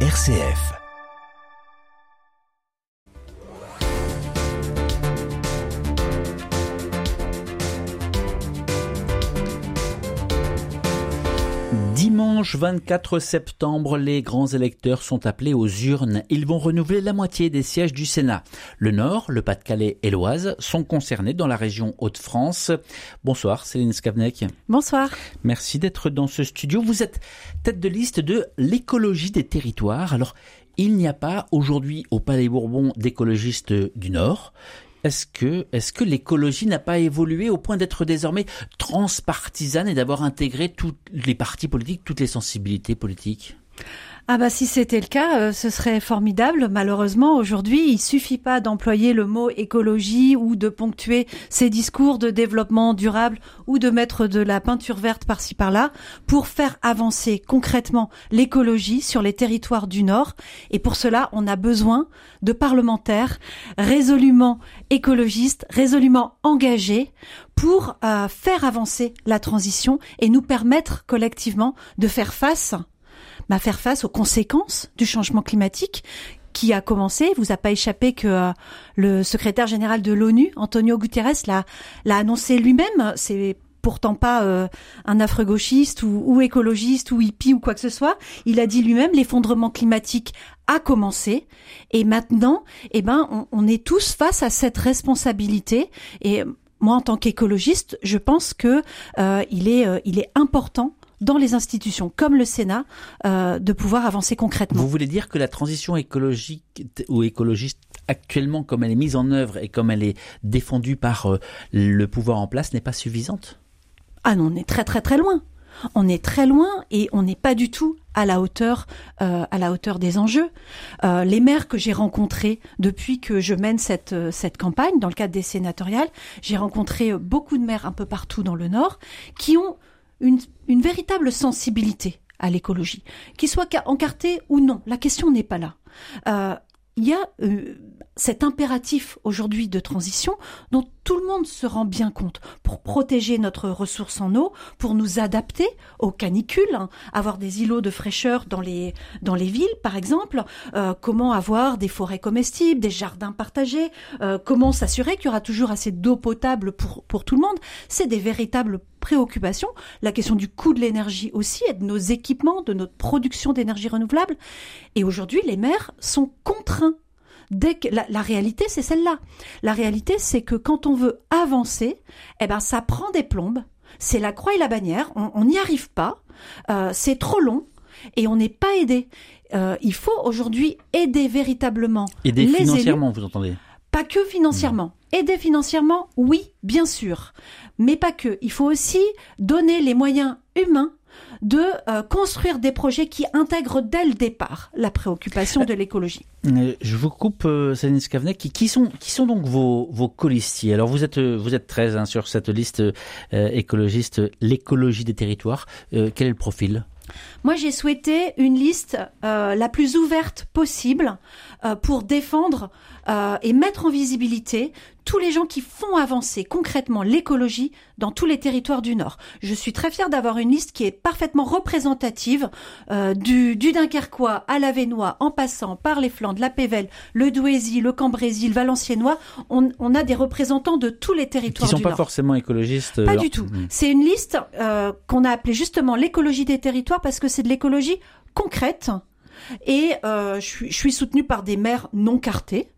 RCF. Dimanche 24 septembre, les grands électeurs sont appelés aux urnes. Ils vont renouveler la moitié des sièges du Sénat. Le Nord, le Pas-de-Calais et l'Oise sont concernés dans la région Hauts-de-France. Bonsoir Céline Skavnek. Bonsoir. Merci d'être dans ce studio. Vous êtes tête de liste de l'écologie des territoires. Alors, il n'y a pas aujourd'hui au Palais Bourbon d'écologistes du Nord. Est-ce que, l'écologie n'a pas évolué au point d'être désormais transpartisane et d'avoir intégré tous les partis politiques, toutes les sensibilités politiques? Ah bah si c'était le cas, euh, ce serait formidable. Malheureusement, aujourd'hui, il suffit pas d'employer le mot écologie ou de ponctuer ces discours de développement durable ou de mettre de la peinture verte par-ci par-là pour faire avancer concrètement l'écologie sur les territoires du Nord. Et pour cela, on a besoin de parlementaires résolument écologistes, résolument engagés pour euh, faire avancer la transition et nous permettre collectivement de faire face bah, faire face aux conséquences du changement climatique qui a commencé. Vous a pas échappé que euh, le secrétaire général de l'ONU, Antonio Guterres, l'a, annoncé lui-même. C'est pourtant pas euh, un afro-gauchiste ou, ou, écologiste ou hippie ou quoi que ce soit. Il a dit lui-même l'effondrement climatique a commencé et maintenant, eh ben, on, on est tous face à cette responsabilité et moi, en tant qu'écologiste, je pense que euh, il est, euh, il est important dans les institutions comme le Sénat euh, de pouvoir avancer concrètement. Vous voulez dire que la transition écologique ou écologiste actuellement comme elle est mise en œuvre et comme elle est défendue par euh, le pouvoir en place n'est pas suffisante? Ah non, on est très très très loin. On est très loin et on n'est pas du tout à la hauteur, euh, à la hauteur des enjeux. Euh, les maires que j'ai rencontrés depuis que je mène cette cette campagne dans le cadre des sénatoriales, j'ai rencontré beaucoup de maires un peu partout dans le Nord qui ont une, véritable sensibilité à l'écologie, qu'ils soient encartés ou non. La question n'est pas là. Euh, il y a euh, cet impératif aujourd'hui de transition dont tout le monde se rend bien compte pour protéger notre ressource en eau, pour nous adapter aux canicules, hein, avoir des îlots de fraîcheur dans les dans les villes par exemple, euh, comment avoir des forêts comestibles, des jardins partagés, euh, comment s'assurer qu'il y aura toujours assez d'eau potable pour pour tout le monde, c'est des véritables préoccupations. La question du coût de l'énergie aussi et de nos équipements, de notre production d'énergie renouvelable. Et aujourd'hui, les maires sont contraints dès que la, la réalité c'est celle-là. La réalité c'est que quand on veut avancer, eh ben ça prend des plombes. C'est la croix et la bannière. On n'y arrive pas. Euh, c'est trop long et on n'est pas aidé. Euh, il faut aujourd'hui aider véritablement. Aider les financièrement, élus. vous entendez? Pas que financièrement. Aider financièrement, oui, bien sûr, mais pas que. Il faut aussi donner les moyens humains de euh, construire des projets qui intègrent dès le départ la préoccupation de l'écologie. Euh, Je vous coupe, euh, Céline Skavnek. Qui, qui sont, qui sont donc vos, vos colistiers? Alors vous êtes, euh, vous êtes 13 hein, sur cette liste euh, écologiste, l'écologie des territoires. Quel est le profil? Moi, j'ai souhaité une liste euh, la plus ouverte possible euh, pour défendre euh, et mettre en visibilité tous les gens qui font avancer concrètement l'écologie dans tous les territoires du Nord. Je suis très fière d'avoir une liste qui est parfaitement représentative euh, du, du Dunkerquois à l'Avenois, en passant par les Flandres, la Pévèle, le Douaisis, le Cambrésis, le Valenciennois. On, on a des représentants de tous les Qui territoires sont du pas Nord. forcément écologistes. Pas euh, du tout. mm. C'est une liste euh, qu'on a appelée justement l'écologie des territoires parce que c'est de l'écologie concrète. Et euh, je, suis, je suis soutenue par des maires non cartés,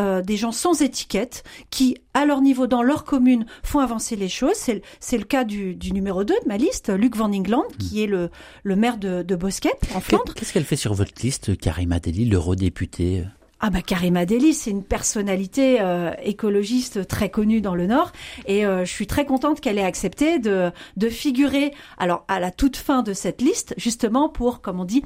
euh, des gens sans étiquette, qui, à leur niveau, dans leur commune, font avancer les choses. C'est le- c'est le cas du, du numéro 2 de ma liste, Luc Van England, qui est le, le maire de, de Bosquet, en Flandre. Qu'est-ce qu'elle fait sur votre liste, Karima Deli, l'eurodéputée? Ah bah Karima Deli, c'est une personnalité euh, écologiste très connue dans le Nord et euh, je suis très contente qu'elle ait accepté de, de figurer alors à la toute fin de cette liste justement pour, comme on dit,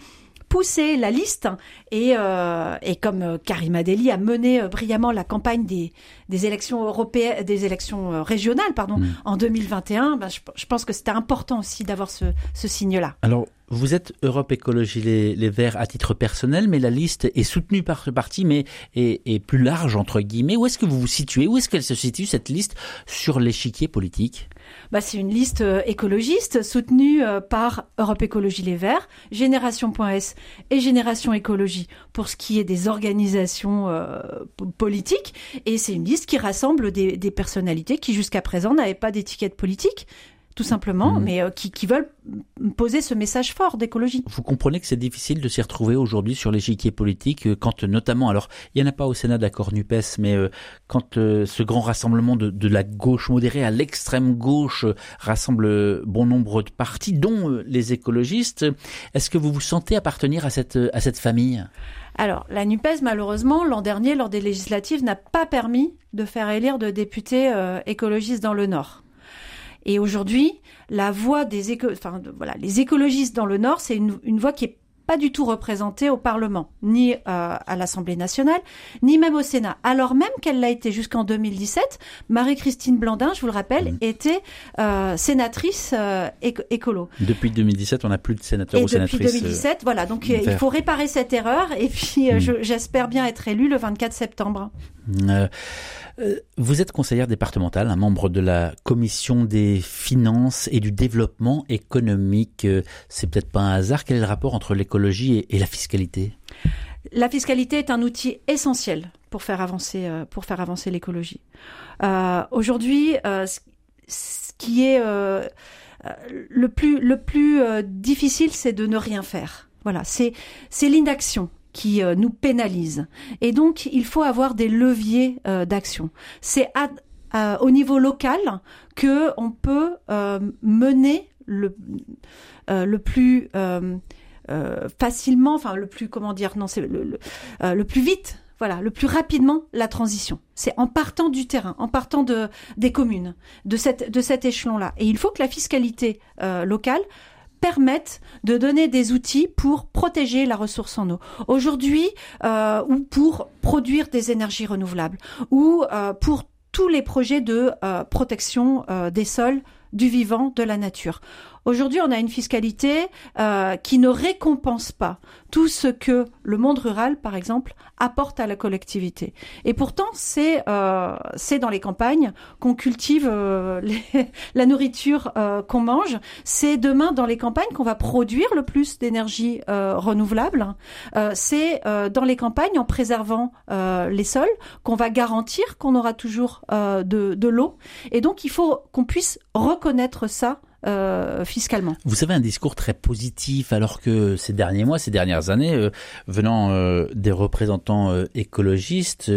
pousser la liste et, euh, et comme euh, Karima Deli a mené euh, brillamment la campagne des, des élections européennes, des élections euh, régionales pardon Mm. en 2021, bah, je, je pense que c'était important aussi d'avoir ce, ce signe-là. Alors, Vous êtes Europe Écologie les, Verts à titre personnel, mais la liste est soutenue par ce parti, mais est, plus large, entre guillemets. Où est-ce que vous vous situez? Où est-ce qu'elle se situe, cette liste, sur l'échiquier politique? Bah, C'est une liste euh, écologiste soutenue euh, par Europe Écologie Les Verts, Génération.s et Génération Écologie pour ce qui est des organisations euh, politiques. Et c'est une liste qui rassemble des, des personnalités qui jusqu'à présent n'avaient pas d'étiquette politique tout simplement, mmh. mais euh, qui, qui, veulent poser ce message fort d'écologie. Vous comprenez que c'est difficile de s'y retrouver aujourd'hui sur l'échiquier politique, euh, quand notamment, alors il n'y en a pas au Sénat d'accord NUPES, mais euh, quand ce grand rassemblement de, de, la gauche modérée à l'extrême gauche rassemble bon nombre de partis, dont les écologistes, est-ce que vous vous sentez appartenir à cette, à cette famille? Alors, la NUPES, malheureusement, l'an dernier, lors des législatives, n'a pas permis de faire élire de députés écologistes dans le Nord. Et aujourd'hui, la voix des éco enfin, voilà, les écologistes dans le Nord, c'est une, une voix qui est pas du tout représentée au Parlement, ni euh, à l'Assemblée nationale, ni même au Sénat. Alors même qu'elle l'a été jusqu'en 2017, Marie-Christine Blandin, je vous le rappelle, mmh. était euh, sénatrice euh, écolo. Depuis 2017, on n'a plus de sénateurs ou sénatrices. Depuis 2017, voilà. Donc il faut réparer cette erreur et puis mmh. j'espère bien être élue le 24 septembre. Euh, vous êtes conseillère départementale, un membre de la commission des finances et du développement économique. Euh, c'est peut-être pas un hasard. Quel est le rapport entre l'écologie et, la fiscalité? La fiscalité est un outil essentiel pour faire avancer, euh, pour faire avancer l'écologie. Aujourd'hui, ce qui est le plus, le plus difficile, c'est de ne rien faire. Voilà, c'est c'est l'inaction qui euh, nous pénalise. Et donc, il faut avoir des leviers euh, d'action. C'est au niveau local que on peut euh, mener le le plus facilement, enfin le plus comment dire, non c'est le, le, plus vite voilà, le plus rapidement la transition. C'est en partant du terrain, en partant de des communes, de cette de cet échelon-là. Et il faut que la fiscalité locale permettent de donner des outils pour protéger la ressource en eau. Aujourd'hui, euh, ou pour produire des énergies renouvelables, ou euh, pour tous les projets de euh, protection des sols, du vivant, de la nature. Aujourd'hui, on a une fiscalité euh, qui ne récompense pas tout ce que le monde rural, par exemple, apporte à la collectivité. Et pourtant, c'est euh, dans les campagnes qu'on cultive euh, la nourriture euh, qu'on mange. C'est demain dans les campagnes qu'on va produire le plus d'énergie renouvelable. c'est dans les campagnes, en préservant les sols, qu'on va garantir qu'on aura toujours de, de l'eau. Et donc, il faut qu'on puisse reconnaître ça euh, fiscalement. Vous avez un discours très positif alors que ces derniers mois, ces dernières années, euh, venant euh, des représentants écologistes,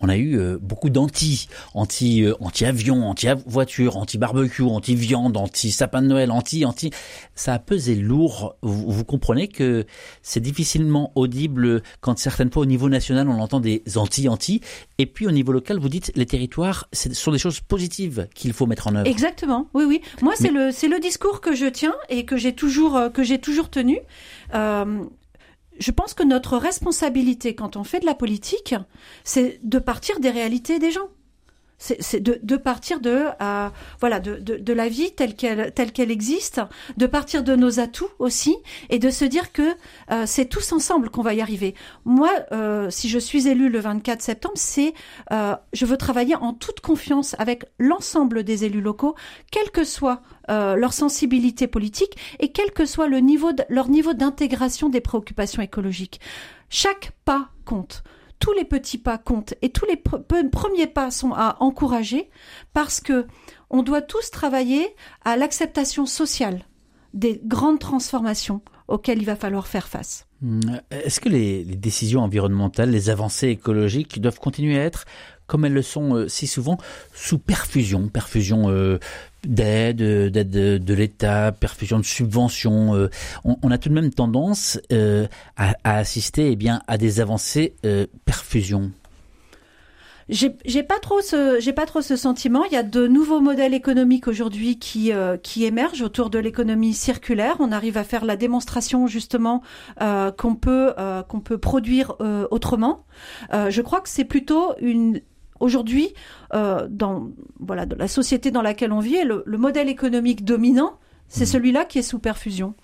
on a eu beaucoup d'anti, anti, anti avion, anti voiture, anti barbecue, anti viande, anti sapin de Noël, anti, anti. Ça a pesé lourd. Vous, vous comprenez que c'est difficilement audible quand certaines fois au niveau national on entend des anti, anti, et puis au niveau local vous dites les territoires, ce sont des choses positives qu'il faut mettre en œuvre. Exactement. Oui, oui. Moi c'est le le discours que je tiens et que j'ai toujours euh, tenu. Euh, je pense que notre responsabilité quand on fait de la politique, c'est de partir des réalités des gens c'est de, de, partir de euh, voilà de, de, de, la vie telle qu'elle telle qu'elle existe, de partir de nos atouts aussi et de se dire que euh, c'est tous ensemble qu'on va y arriver. Moi, euh, si je suis élue le 24 septembre, c'est euh, je veux travailler en toute confiance avec l'ensemble des élus locaux, quelle que soit euh, leur sensibilité politique et quel que soit le niveau de, leur niveau d'intégration des préoccupations écologiques. Chaque pas compte tous les petits pas comptent et tous les premiers pas sont à encourager parce que on doit tous travailler à l'acceptation sociale des grandes transformations auxquelles il va falloir faire face. Mmh. Est-ce que les, décisions environnementales, les avancées écologiques doivent continuer à être, comme elles le sont euh, si souvent, sous perfusion, perfusion euh, d'aide, d'aide de, l'État, perfusion de subventions. Euh, on, a tout de même tendance euh, à, assister eh bien, à des avancées euh, perfusion. J'ai pas trop ce j'ai pas trop ce sentiment. Il y a de nouveaux modèles économiques aujourd'hui qui qui émergent autour de l'économie circulaire. On arrive à faire la démonstration justement qu'on peut qu'on peut produire autrement. je crois que c'est plutôt une Aujourd'hui, euh, dans voilà, la société dans laquelle on vit, le, le modèle économique dominant, C'est mmh. celui-là qui est sous perfusion.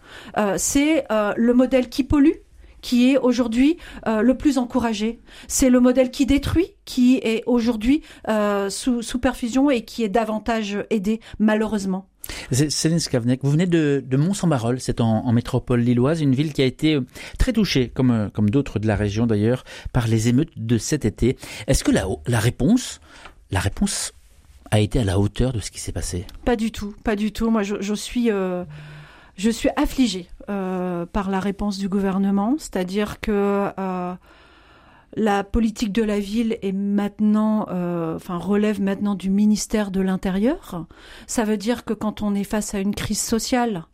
c'est le modèle qui pollue qui est aujourd'hui euh, le plus encouragé. C'est le modèle qui détruit, qui est aujourd'hui euh, sous, sous perfusion et qui est davantage aidé, malheureusement. Céline Skavnek, vous venez de, de Mont-Saint-Barol, c'est en, métropole lilloise, une ville qui a été euh, très touchée, comme, comme d'autres de la région d'ailleurs, par les émeutes de cet été. Est-ce que la, réponse, la réponse a été à la hauteur de ce qui s'est passé? Pas du tout, pas du tout. Moi, je, suis je suis affligée euh, par la réponse du gouvernement, c'est-à-dire que euh, la politique de la ville est maintenant, euh, enfin relève maintenant du ministère de l'Intérieur. Ça veut dire que quand on est face à une crise sociale,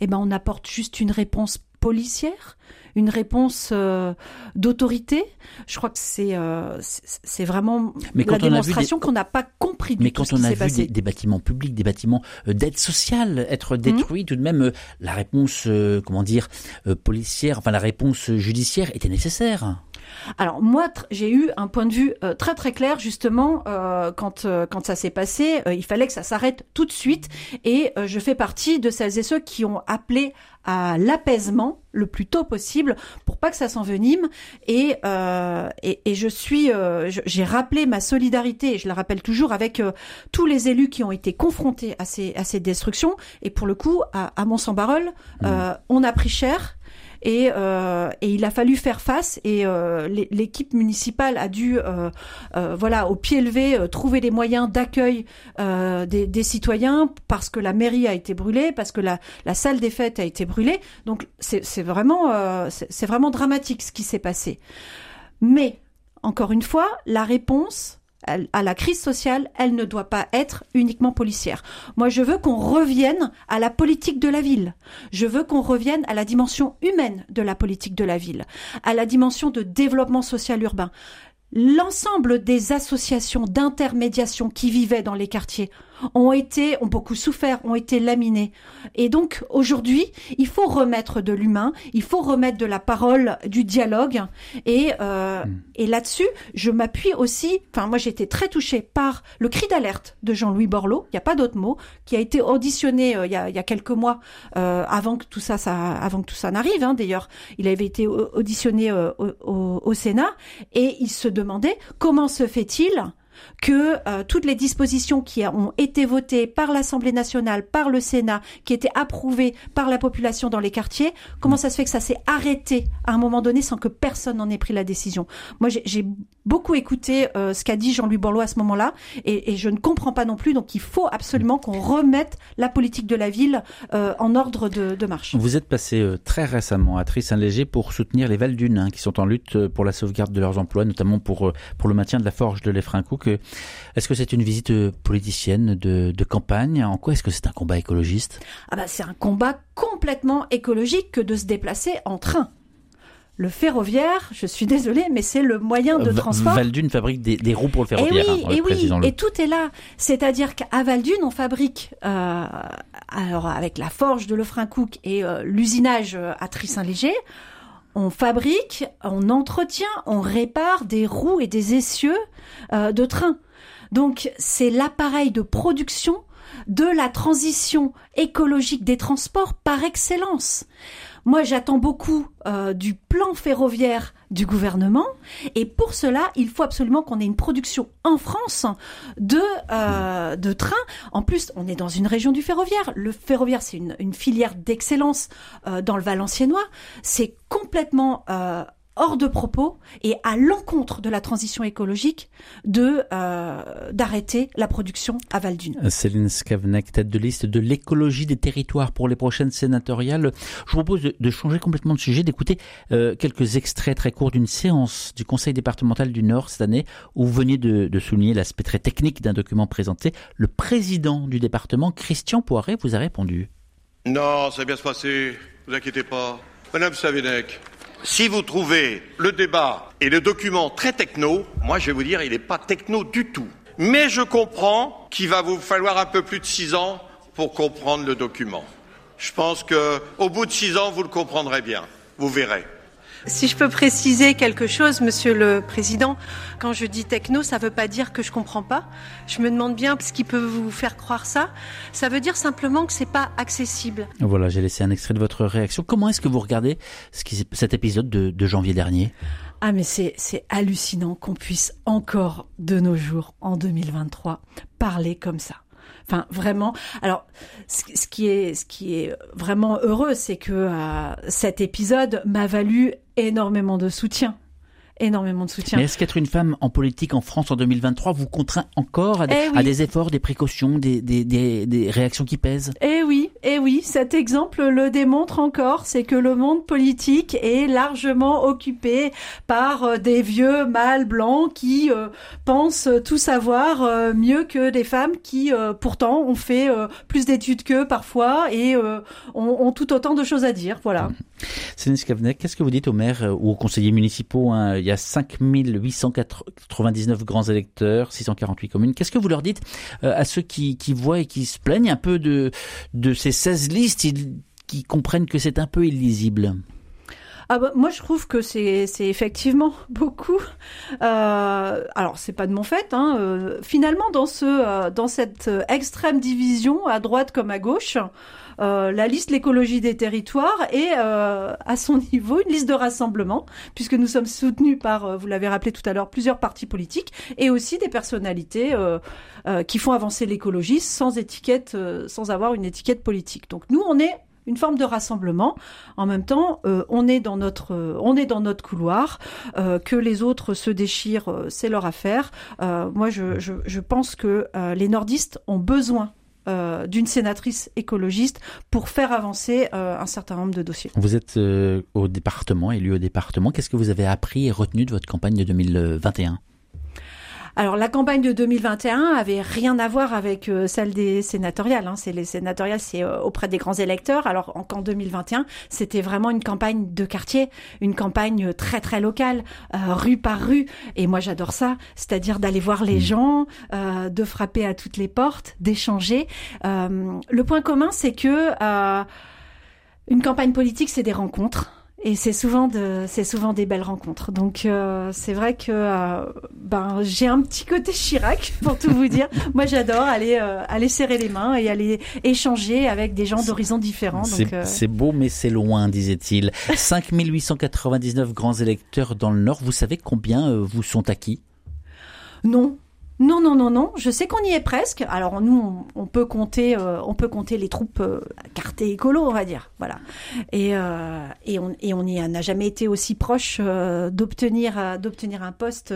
eh ben on apporte juste une réponse policière, une réponse euh, d'autorité. Je crois que c'est euh, c'est vraiment la démonstration qu'on n'a pas compris du Mais quand on a vu des, bâtiments publics, des bâtiments d'aide sociale être mhm. détruits, tout de même la réponse comment dire policière, enfin la réponse judiciaire était nécessaire. Alors moi, j'ai eu un point de vue euh, très très clair justement euh, quand euh, quand ça s'est passé. il fallait que ça s'arrête tout de suite et je fais partie de celles et ceux qui ont appelé à l'apaisement le plus tôt possible pour pas que ça s'envenime et, et, et je suis j'ai rappelé ma solidarité et je la rappelle toujours avec tous les élus qui ont été confrontés à ces à ces destructions et pour le coup à, à Mont-Saint-Barol mmh. on a pris cher et, euh, et il a fallu faire face et euh, l'équipe municipale a dû euh, euh, voilà au pied levé trouver les moyens d'accueil des, des, citoyens parce que la mairie a été brûlée parce que la, la salle des fêtes a été brûlée. Donc c'est vraiment c'est vraiment dramatique ce qui s'est passé. Mais encore une fois la réponse à la crise sociale, elle ne doit pas être uniquement policière. Moi, je veux qu'on revienne à la politique de la ville. Je veux qu'on revienne à la dimension humaine de la politique de la ville, à la dimension de développement social urbain. L'ensemble des associations d'intermédiation qui vivaient dans les quartiers ont été, ont beaucoup souffert, ont été laminés. Et donc aujourd'hui, il faut remettre de l'humain, il faut remettre de la parole, du dialogue. Et, euh, hmm. et là-dessus, je m'appuie aussi. Enfin, moi, j'ai été très touchée par le cri d'alerte de Jean-Louis Borloo. Il n'y a pas d'autre mot, qui a été auditionné euh, il, y a, il, y a, quelques mois euh, avant que tout ça, ça avant que tout ça n'arrive. Hein, D'ailleurs, il avait été auditionné au, au Sénat et il se demandait comment se fait-il que euh, toutes les dispositions qui ont été votées par l'Assemblée nationale, par le Sénat, qui étaient approuvées par la population dans les quartiers, comment ça se fait que ça s'est arrêté à un moment donné sans que personne n'en ait pris la décision? Moi, j'ai beaucoup écouté euh, ce qu'a dit Jean-Louis Borloo à ce moment-là, et, et, je ne comprends pas non plus. Donc, il faut absolument qu'on remette la politique de la ville euh, en ordre de, de, marche. Vous êtes passé très récemment à Tris-Saint-Léger pour soutenir les Val-Dunes, hein, qui sont en lutte pour la sauvegarde de leurs emplois, notamment pour pour le maintien de la forge de Est-ce que c'est une visite politicienne de, campagne? En quoi est-ce que c'est un combat écologiste? Ah bah, C'est un combat complètement écologique que de se déplacer en train le ferroviaire, je suis désolée, mais c'est le moyen de transport. Valdune fabrique des, roues pour le ferroviaire. Et oui, et, oui, et tout est là. C'est-à-dire qu'à Valdune, on fabrique, euh, alors avec la forge de Lefrancouc et euh, l'usinage euh, à Trissin-Léger, on fabrique, on entretient, on répare des roues et des essieux euh, de train. Donc c'est l'appareil de production de la transition écologique des transports par excellence. Moi, j'attends beaucoup euh, du plan ferroviaire du gouvernement, et pour cela, il faut absolument qu'on ait une production en France de euh, de trains. En plus, on est dans une région du ferroviaire. Le ferroviaire, c'est une, une, filière d'excellence euh, dans le Valenciennois. C'est complètement hors de propos et à l'encontre de la transition écologique de euh, d'arrêter la production à Val-d'Une. Céline Skavnek, tête de liste de l'écologie des territoires pour les prochaines sénatoriales. Je vous propose de, changer complètement de sujet, d'écouter euh, quelques extraits très courts d'une séance du Conseil départemental du Nord cette année où vous veniez de, de souligner l'aspect très technique d'un document présenté. Le président du département, Christian Poiret, vous a répondu. Non, ça va bien se passer, vous inquiétez pas. Madame Savinek, si vous trouvez le débat et le document très techno, moi je vais vous dire, il n'est pas techno du tout. Mais je comprends qu'il va vous falloir un peu plus de six ans pour comprendre le document. Je pense qu'au bout de six ans, vous le comprendrez bien. Vous verrez. Si je peux préciser quelque chose, Monsieur le Président, quand je dis techno, ça ne veut pas dire que je comprends pas. Je me demande bien ce qui peut vous faire croire ça. Ça veut dire simplement que c'est pas accessible. Voilà, j'ai laissé un extrait de votre réaction. Comment est-ce que vous regardez cet épisode de, janvier dernier? Ah mais c'est hallucinant qu'on puisse encore de nos jours en 2023 parler comme ça. Enfin, vraiment. Alors, ce, qui est, ce qui est vraiment heureux, c'est que euh, cet épisode m'a valu énormément de soutien énormément de soutien. Mais est-ce qu'être une femme en politique en France en 2023 vous contraint encore à, eh des, efforts, des précautions, des, des, des, des, réactions qui pèsent? Eh oui, eh oui, cet exemple le démontre encore, c'est que le monde politique est largement occupé par euh, des vieux mâles blancs qui euh, pensent tout savoir euh, mieux que des femmes qui pourtant ont fait plus d'études qu'eux parfois et ont, ont, tout autant de choses à dire. Voilà. Céline Skavnek, qu'est-ce que vous dites aux maires ou aux conseillers municipaux hein? Il y a 5899 grands électeurs, 648 communes. Qu'est-ce que vous leur dites euh, à ceux qui, qui voient et qui se plaignent un peu de, de ces 16 listes, qui comprennent que c'est un peu illisible ah bah, moi je trouve que c'est effectivement beaucoup. Euh, alors c'est pas de mon fait. Hein, euh, finalement dans euh, cette extrême division à droite comme à gauche, euh, la liste l'écologie des territoires est euh, à son niveau une liste de rassemblement, puisque nous sommes soutenus par, euh, vous l'avez rappelé tout à l'heure, plusieurs partis politiques et aussi des personnalités qui font avancer l'écologie sans étiquette, sans avoir une étiquette politique. Donc nous, on est une forme de rassemblement. En même temps, on est dans notre, on est dans notre couloir. que les autres se déchirent, c'est leur affaire. moi, je, je, je, pense que les nordistes ont besoin euh, d'une sénatrice écologiste pour faire avancer euh, un certain nombre de dossiers. Vous êtes euh, au département, élu au département. Qu'est-ce que vous avez appris et retenu de votre campagne de 2021 alors la campagne de 2021 avait rien à voir avec euh, celle des sénatoriales. Hein. C'est les sénatoriales, c'est euh, auprès des grands électeurs. Alors qu'en 2021, c'était vraiment une campagne de quartier, une campagne très très locale, euh, rue par rue. Et moi j'adore ça, c'est-à-dire d'aller voir les mmh. gens, de frapper à toutes les portes, d'échanger. le point commun, c'est que une campagne politique, c'est des rencontres et c'est souvent de, c'est souvent des belles rencontres. Donc euh, c'est vrai que euh, ben j'ai un petit côté Chirac pour tout vous dire. Moi j'adore aller euh, aller serrer les mains et aller échanger avec des gens d'horizons différents. C'est beau mais c'est loin, disait-il. 5899 grands électeurs dans le Nord. Vous savez combien vous sont acquis? Non, non, non, non, non. Je sais qu'on y est presque. Alors nous, on, peut compter, euh, on peut compter les troupes euh, cartées écolo, on va dire. Voilà. Et euh, et on et on n'a jamais été aussi proche d'obtenir d'obtenir un poste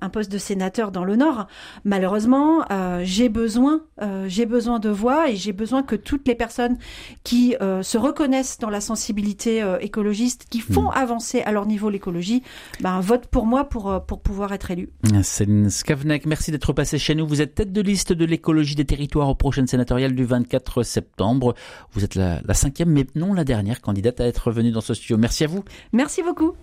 un poste de sénateur dans le Nord. Malheureusement, euh, j'ai besoin, euh, j'ai besoin de voix et j'ai besoin que toutes les personnes qui euh, se reconnaissent dans la sensibilité écologiste, qui font hmm. avancer à leur niveau l'écologie, ben, votent pour moi pour, pour pouvoir être élu. Céline Skavnek, merci d'être passé chez nous. Vous êtes tête de liste de l'écologie des territoires aux prochaines sénatoriales du 24 septembre. Vous êtes la, la cinquième, mais non la dernière candidate à être venue dans ce studio. Merci à vous. Merci beaucoup.